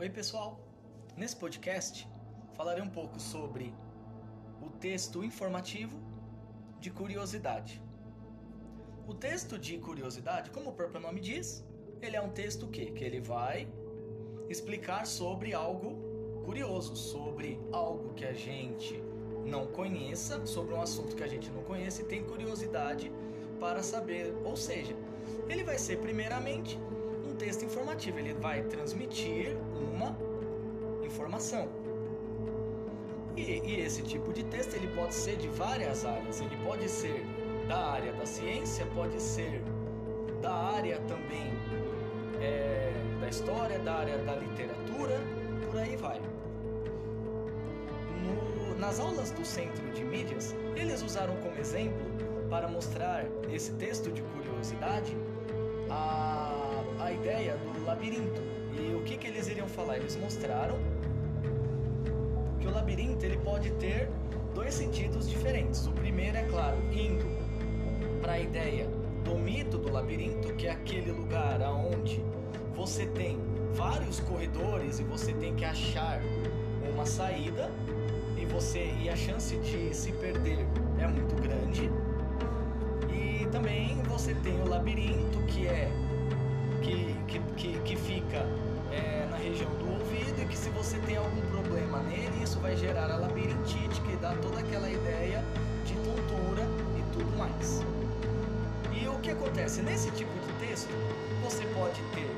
Oi, pessoal! Nesse podcast falarei um pouco sobre o texto informativo de curiosidade. O texto de curiosidade, como o próprio nome diz, ele é um texto que, que ele vai explicar sobre algo curioso, sobre algo que a gente não conheça, sobre um assunto que a gente não conhece e tem curiosidade para saber. Ou seja, ele vai ser primeiramente texto informativo, ele vai transmitir uma informação. E, e, esse tipo de texto ele pode ser de várias áreas. Ele pode ser da área da ciência, pode ser da área também é, da história, da área da literatura, por aí vai. No, nas aulas do Centro de Mídias, eles usaram como exemplo para mostrar esse texto de curiosidade a, a ideia do labirinto. E o que, que eles iriam falar? Eles mostraram que o labirinto ele pode ter dois sentidos diferentes. O primeiro é claro, indo para a ideia do mito do labirinto, que é aquele lugar aonde você tem vários corredores e você tem que achar uma saída e você e a chance de se perder é muito grande. E também você tem o labirinto que é que, que, que, que fica é, na região do ouvido e que se você tem algum problema nele, isso vai gerar a labirintite, que dá toda aquela ideia de tontura e tudo mais. E o que acontece? Nesse tipo de texto, você pode ter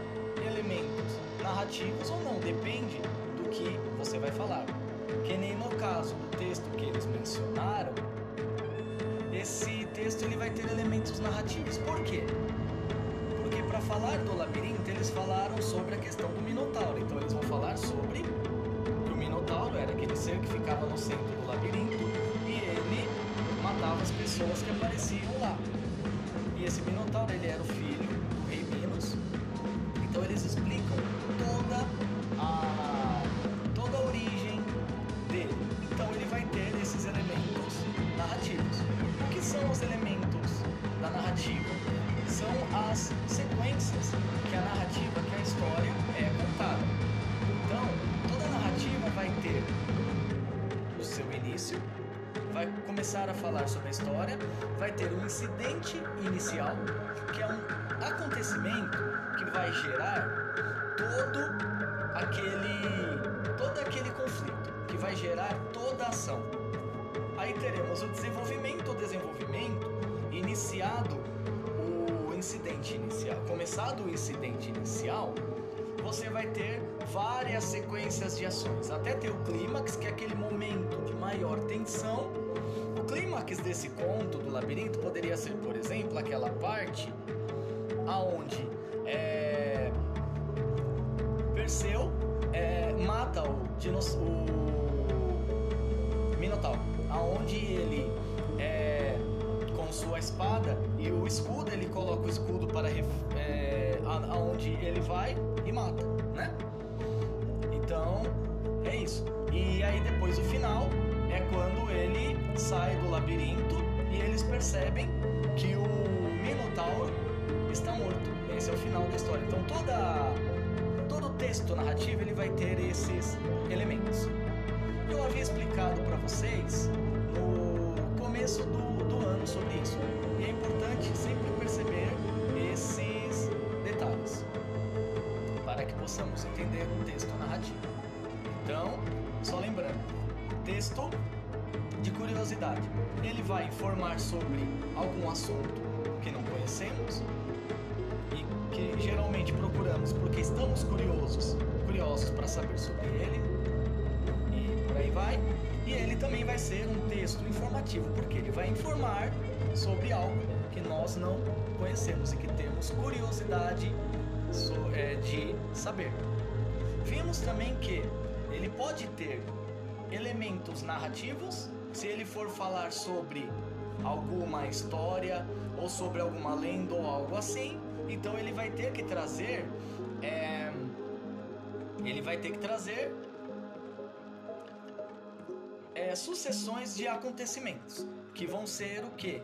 elementos narrativos ou não, depende do que você vai falar. Que nem no caso do texto que eles mencionaram, esse texto ele vai ter elementos narrativos. Por quê? Porque para falar do labirinto, eles falaram sobre a questão do Minotauro. Então eles vão falar sobre que o Minotauro era aquele ser que ficava no centro do labirinto e ele matava as pessoas que apareciam lá. E esse Minotauro começar a falar sobre a história, vai ter um incidente inicial, que é um acontecimento que vai gerar todo aquele todo aquele conflito, que vai gerar toda a ação. Aí teremos o desenvolvimento, o desenvolvimento iniciado o incidente inicial, começado o incidente inicial, você vai ter várias sequências de ações, até ter o clímax, que é aquele momento de maior tensão. Desse conto do labirinto poderia ser, por exemplo, aquela parte aonde é, Perseu é, mata o, dinos, o Minotauro, aonde ele é, com sua espada e o escudo ele coloca o escudo para é, aonde ele vai e mata, né? Então é isso. E aí depois o final é quando ele sai do labirinto e eles percebem que o Minotauro está morto. Esse é o final da história. Então toda todo texto narrativo ele vai ter esses elementos. Eu havia explicado para vocês no começo do, do ano sobre isso. E é importante sempre perceber esses detalhes para que possamos entender o texto narrativo. Então, só lembrando, texto de curiosidade. Ele vai informar sobre algum assunto que não conhecemos e que geralmente procuramos porque estamos curiosos, curiosos para saber sobre ele e por aí vai. E ele também vai ser um texto informativo, porque ele vai informar sobre algo que nós não conhecemos e que temos curiosidade é, de saber. Vimos também que ele pode ter elementos narrativos se ele for falar sobre alguma história ou sobre alguma lenda ou algo assim, então ele vai ter que trazer é, ele vai ter que trazer é, sucessões de acontecimentos que vão ser o que?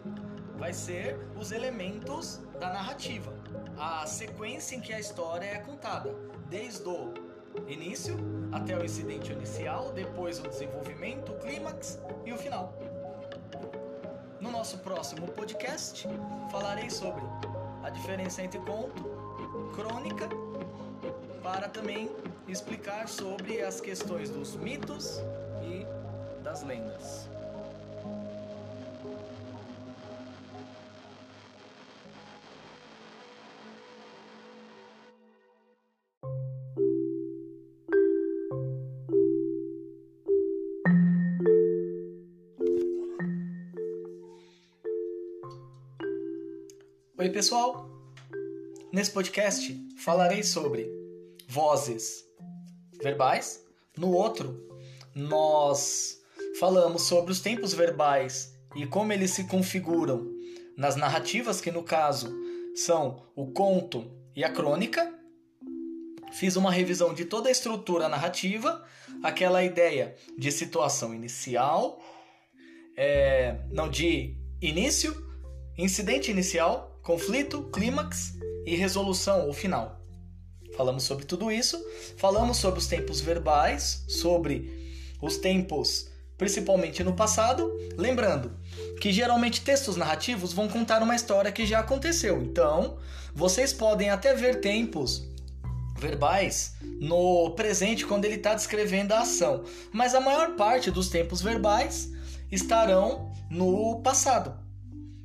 Vai ser os elementos da narrativa, a sequência em que a história é contada, desde o início até o incidente inicial, depois o desenvolvimento, o clímax e o final. No nosso próximo podcast, falarei sobre a diferença entre conto, crônica, para também explicar sobre as questões dos mitos e das lendas. Oi, pessoal! Nesse podcast falarei sobre vozes verbais. No outro, nós falamos sobre os tempos verbais e como eles se configuram nas narrativas, que no caso são o conto e a crônica. Fiz uma revisão de toda a estrutura narrativa, aquela ideia de situação inicial, é, não de início, incidente inicial, conflito, clímax e resolução ou final. Falamos sobre tudo isso, falamos sobre os tempos verbais, sobre os tempos principalmente no passado, lembrando que geralmente textos narrativos vão contar uma história que já aconteceu. Então, vocês podem até ver tempos verbais no presente quando ele está descrevendo a ação, mas a maior parte dos tempos verbais estarão no passado.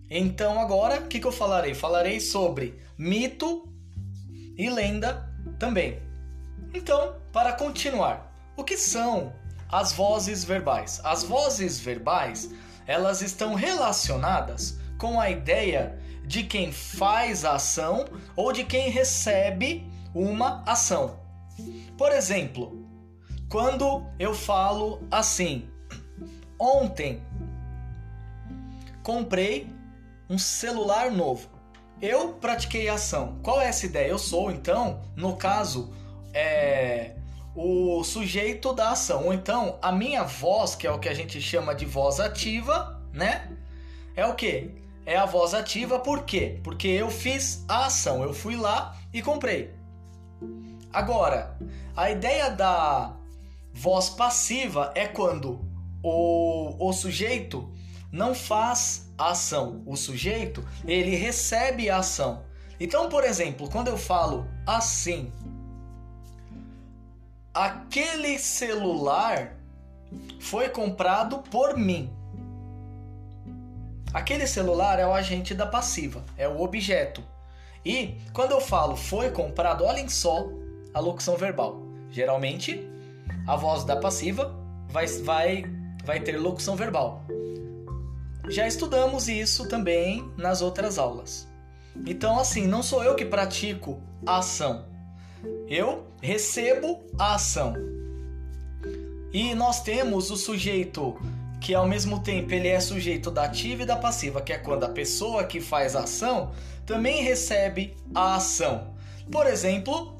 Então agora, o que, que eu falarei? Falarei sobre mito e lenda também. Então, para continuar, o que são as vozes verbais? As vozes verbais, elas estão relacionadas com a ideia de quem faz a ação ou de quem recebe uma ação. Por exemplo, quando eu falo assim: Ontem comprei um celular novo. Eu pratiquei ação. Qual é essa ideia? Eu sou, então, no caso, é, o sujeito da ação. Ou então, a minha voz, que é o que a gente chama de voz ativa, né? É o que? É a voz ativa por quê? Porque eu fiz a ação, eu fui lá e comprei. Agora, a ideia da voz passiva é quando o, o sujeito não faz ação. O sujeito, ele recebe a ação. Então, por exemplo, quando eu falo assim, aquele celular foi comprado por mim. Aquele celular é o agente da passiva, é o objeto. E quando eu falo foi comprado, olhem só a locução verbal. Geralmente, a voz da passiva vai, vai, vai ter locução verbal. Já estudamos isso também nas outras aulas. Então, assim, não sou eu que pratico a ação. Eu recebo a ação. E nós temos o sujeito que ao mesmo tempo ele é sujeito da ativa e da passiva, que é quando a pessoa que faz a ação também recebe a ação. Por exemplo,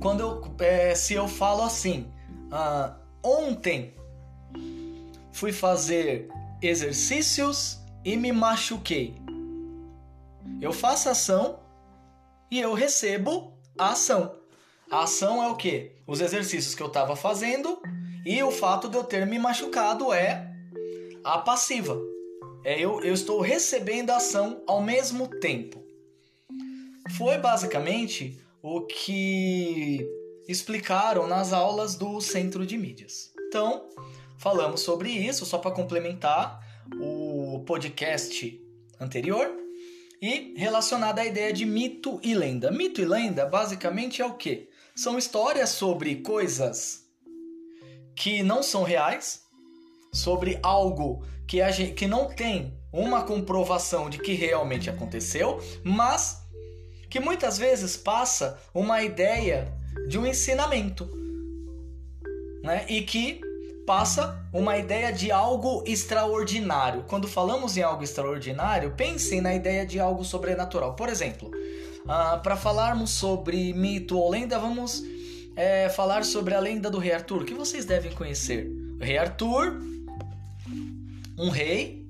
quando eu, é, se eu falo assim, ah, ontem fui fazer exercícios e me machuquei. Eu faço ação e eu recebo a ação. A ação é o que? Os exercícios que eu estava fazendo e o fato de eu ter me machucado é a passiva. É eu, eu estou recebendo a ação ao mesmo tempo. Foi basicamente o que explicaram nas aulas do Centro de Mídias. Então, falamos sobre isso, só para complementar o podcast anterior. E relacionada à ideia de mito e lenda. Mito e lenda basicamente é o que? São histórias sobre coisas que não são reais, sobre algo que, a gente, que não tem uma comprovação de que realmente aconteceu, mas que muitas vezes passa uma ideia de um ensinamento, né? E que passa uma ideia de algo extraordinário. Quando falamos em algo extraordinário, pensem na ideia de algo sobrenatural. Por exemplo, uh, para falarmos sobre mito ou lenda, vamos é, falar sobre a lenda do rei Arthur, que vocês devem conhecer. O rei Arthur, um rei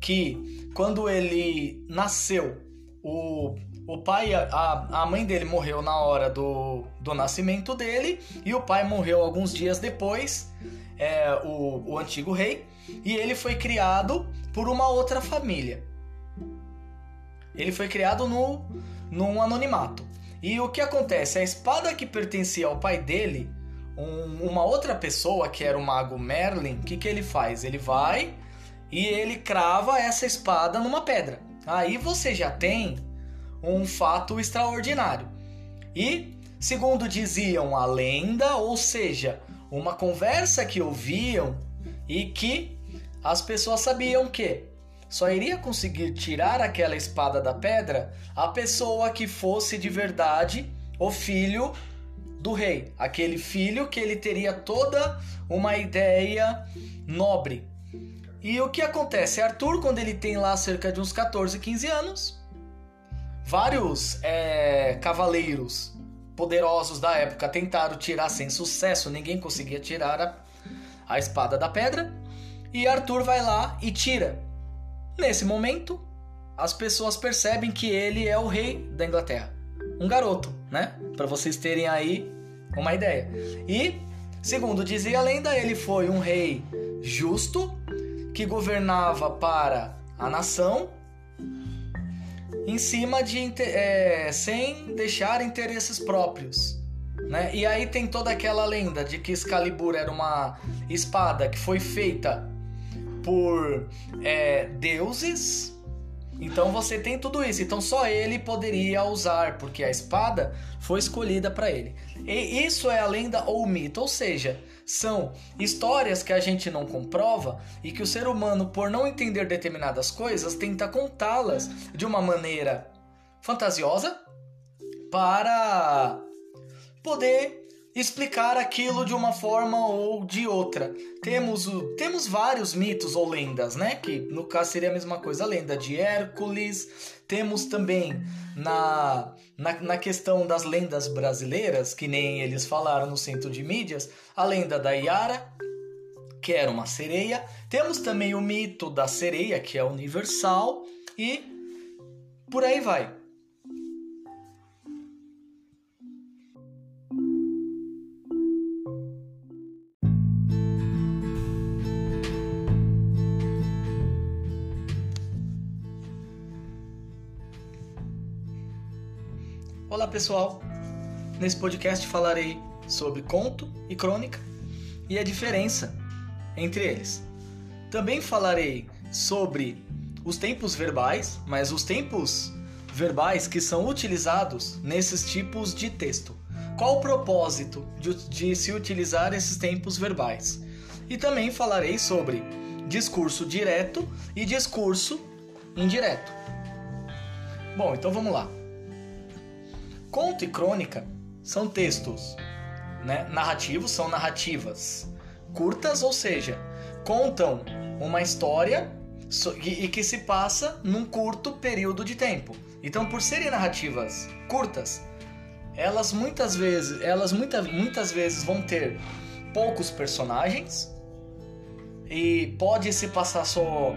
que, quando ele nasceu, o o pai, a, a mãe dele morreu na hora do, do nascimento dele e o pai morreu alguns dias depois, é, o, o antigo rei, e ele foi criado por uma outra família. Ele foi criado no, num anonimato. E o que acontece? A espada que pertencia ao pai dele, um, uma outra pessoa que era o mago Merlin, o que, que ele faz? Ele vai e ele crava essa espada numa pedra. Aí você já tem um fato extraordinário. E, segundo diziam a lenda, ou seja, uma conversa que ouviam e que as pessoas sabiam que só iria conseguir tirar aquela espada da pedra a pessoa que fosse de verdade o filho do rei, aquele filho que ele teria toda uma ideia nobre. E o que acontece? Arthur, quando ele tem lá cerca de uns 14, 15 anos, Vários é, cavaleiros poderosos da época tentaram tirar sem sucesso, ninguém conseguia tirar a, a espada da pedra. E Arthur vai lá e tira. Nesse momento, as pessoas percebem que ele é o rei da Inglaterra. Um garoto, né? Para vocês terem aí uma ideia. E, segundo dizia a lenda, ele foi um rei justo que governava para a nação em cima de é, sem deixar interesses próprios. Né? E aí tem toda aquela lenda de que Excalibur era uma espada que foi feita por é, deuses. Então você tem tudo isso. Então só ele poderia usar, porque a espada foi escolhida para ele. E isso é a lenda ou mito, ou seja, são histórias que a gente não comprova e que o ser humano, por não entender determinadas coisas, tenta contá-las de uma maneira fantasiosa para poder explicar aquilo de uma forma ou de outra. Temos, o, temos vários mitos ou lendas, né? Que no caso seria a mesma coisa, a lenda de Hércules. Temos também na, na, na questão das lendas brasileiras, que nem eles falaram no centro de mídias, a lenda da Yara, que era uma sereia. Temos também o mito da sereia, que é universal, e por aí vai. Olá pessoal, nesse podcast falarei sobre conto e crônica e a diferença entre eles. Também falarei sobre os tempos verbais, mas os tempos verbais que são utilizados nesses tipos de texto. Qual o propósito de, de se utilizar esses tempos verbais? E também falarei sobre discurso direto e discurso indireto. Bom, então vamos lá. Conto e crônica são textos né, narrativos, são narrativas curtas, ou seja, contam uma história e que se passa num curto período de tempo. Então, por serem narrativas curtas, elas muitas vezes, elas muita, muitas vezes vão ter poucos personagens e pode se passar só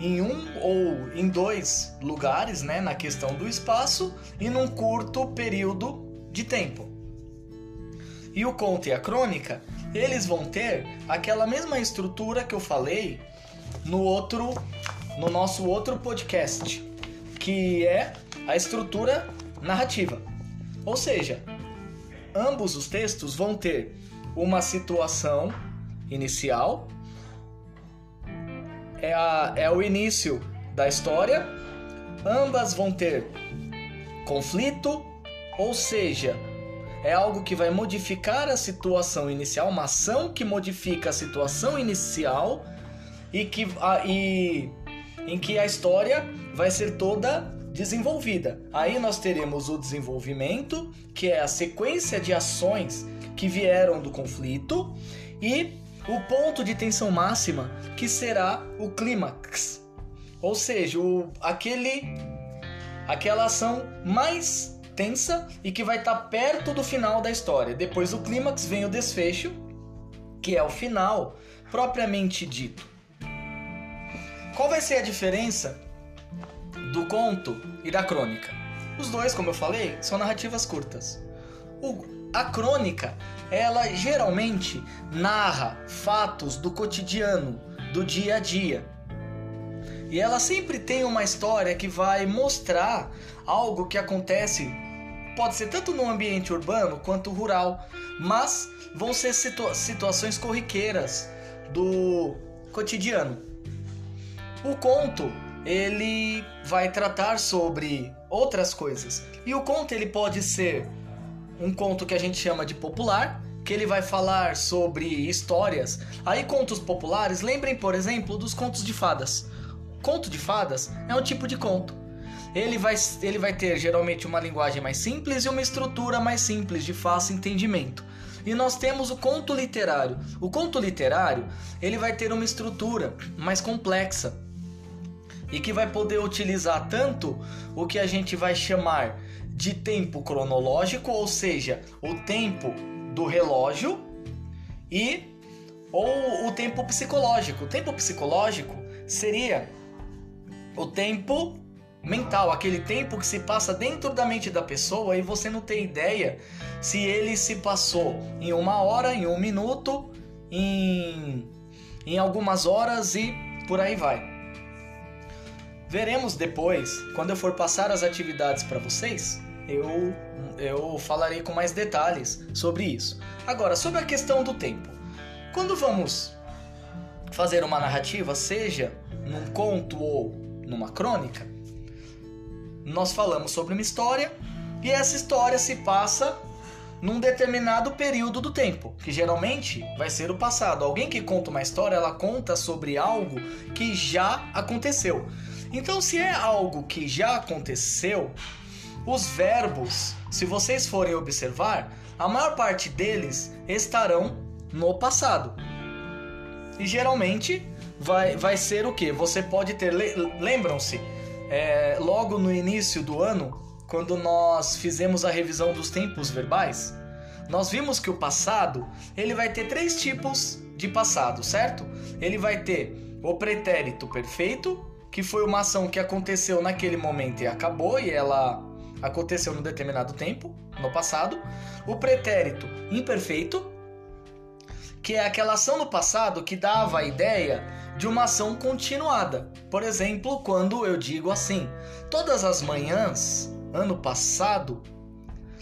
em um ou em dois lugares, né, na questão do espaço e num curto período de tempo. E o conto e a crônica, eles vão ter aquela mesma estrutura que eu falei no outro no nosso outro podcast, que é a estrutura narrativa. Ou seja, ambos os textos vão ter uma situação inicial é, a, é o início da história. Ambas vão ter conflito, ou seja, é algo que vai modificar a situação inicial, uma ação que modifica a situação inicial e que a, e, em que a história vai ser toda desenvolvida. Aí nós teremos o desenvolvimento, que é a sequência de ações que vieram do conflito, e o ponto de tensão máxima, que será o clímax. Ou seja, o, aquele aquela ação mais tensa e que vai estar tá perto do final da história. Depois do clímax vem o desfecho, que é o final propriamente dito. Qual vai ser a diferença do conto e da crônica? Os dois, como eu falei, são narrativas curtas. O, a crônica, ela geralmente narra fatos do cotidiano, do dia a dia. E ela sempre tem uma história que vai mostrar algo que acontece, pode ser tanto no ambiente urbano quanto rural, mas vão ser situa situações corriqueiras do cotidiano. O conto ele vai tratar sobre outras coisas. E o conto ele pode ser um conto que a gente chama de popular, que ele vai falar sobre histórias. Aí contos populares, lembrem, por exemplo, dos contos de fadas. Conto de fadas é um tipo de conto. Ele vai, ele vai ter geralmente uma linguagem mais simples e uma estrutura mais simples, de fácil entendimento. E nós temos o conto literário. O conto literário ele vai ter uma estrutura mais complexa e que vai poder utilizar tanto o que a gente vai chamar de tempo cronológico, ou seja, o tempo do relógio, e ou o tempo psicológico. O tempo psicológico seria o tempo mental, aquele tempo que se passa dentro da mente da pessoa e você não tem ideia se ele se passou em uma hora, em um minuto, em, em algumas horas e por aí vai. Veremos depois, quando eu for passar as atividades para vocês, eu, eu falarei com mais detalhes sobre isso. Agora, sobre a questão do tempo. Quando vamos fazer uma narrativa, seja num conto ou numa crônica, nós falamos sobre uma história e essa história se passa num determinado período do tempo, que geralmente vai ser o passado. Alguém que conta uma história, ela conta sobre algo que já aconteceu. Então, se é algo que já aconteceu, os verbos, se vocês forem observar, a maior parte deles estarão no passado. E geralmente vai, vai ser o que? Você pode ter. Lembram-se, é, logo no início do ano, quando nós fizemos a revisão dos tempos verbais, nós vimos que o passado ele vai ter três tipos de passado, certo? Ele vai ter o pretérito perfeito, que foi uma ação que aconteceu naquele momento e acabou, e ela aconteceu num determinado tempo, no passado. O pretérito imperfeito, que é aquela ação no passado que dava a ideia de uma ação continuada. Por exemplo, quando eu digo assim: todas as manhãs, ano passado,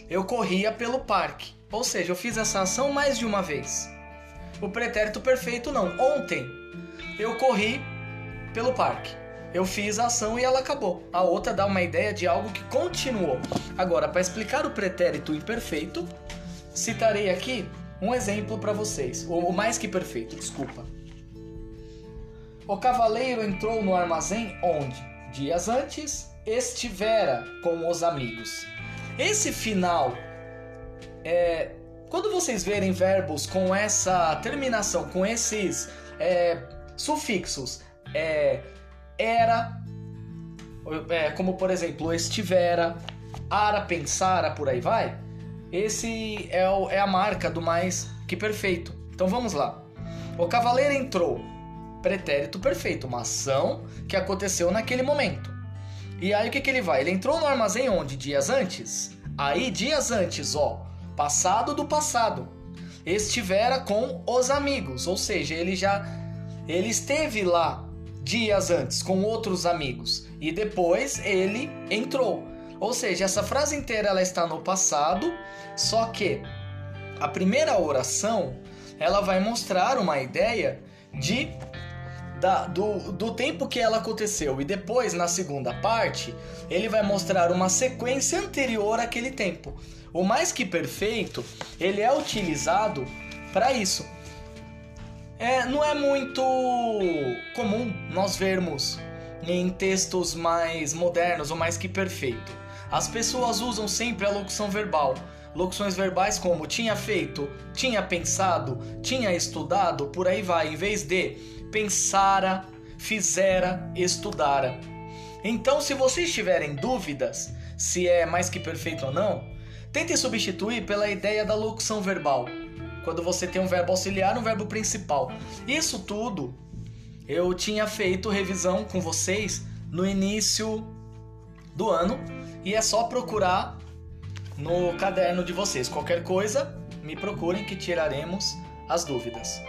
eu corria pelo parque. Ou seja, eu fiz essa ação mais de uma vez. O pretérito perfeito não. Ontem eu corri pelo parque eu fiz a ação e ela acabou. A outra dá uma ideia de algo que continuou. Agora, para explicar o pretérito imperfeito, citarei aqui um exemplo para vocês, ou mais que perfeito, desculpa. O cavaleiro entrou no armazém onde, dias antes, estivera com os amigos. Esse final, é, quando vocês verem verbos com essa terminação, com esses é, sufixos, é, era, é, como por exemplo, estivera, ara, pensara, por aí vai. Esse é, o, é a marca do mais que perfeito. Então vamos lá. O cavaleiro entrou, pretérito perfeito, uma ação que aconteceu naquele momento. E aí o que, que ele vai? Ele entrou no armazém onde? Dias antes? Aí, dias antes, ó, passado do passado. Estivera com os amigos, ou seja, ele já ele esteve lá dias antes com outros amigos e depois ele entrou. Ou seja, essa frase inteira ela está no passado, só que a primeira oração ela vai mostrar uma ideia de da, do, do tempo que ela aconteceu e depois na segunda parte ele vai mostrar uma sequência anterior àquele tempo. O mais que perfeito ele é utilizado para isso. É, não é muito comum nós vermos em textos mais modernos ou mais que perfeito. As pessoas usam sempre a locução verbal. Locuções verbais como tinha feito, tinha pensado, tinha estudado, por aí vai, em vez de pensara, fizera, estudara. Então, se vocês tiverem dúvidas se é mais que perfeito ou não, tente substituir pela ideia da locução verbal quando você tem um verbo auxiliar um verbo principal. Isso tudo eu tinha feito revisão com vocês no início do ano e é só procurar no caderno de vocês. Qualquer coisa, me procurem que tiraremos as dúvidas.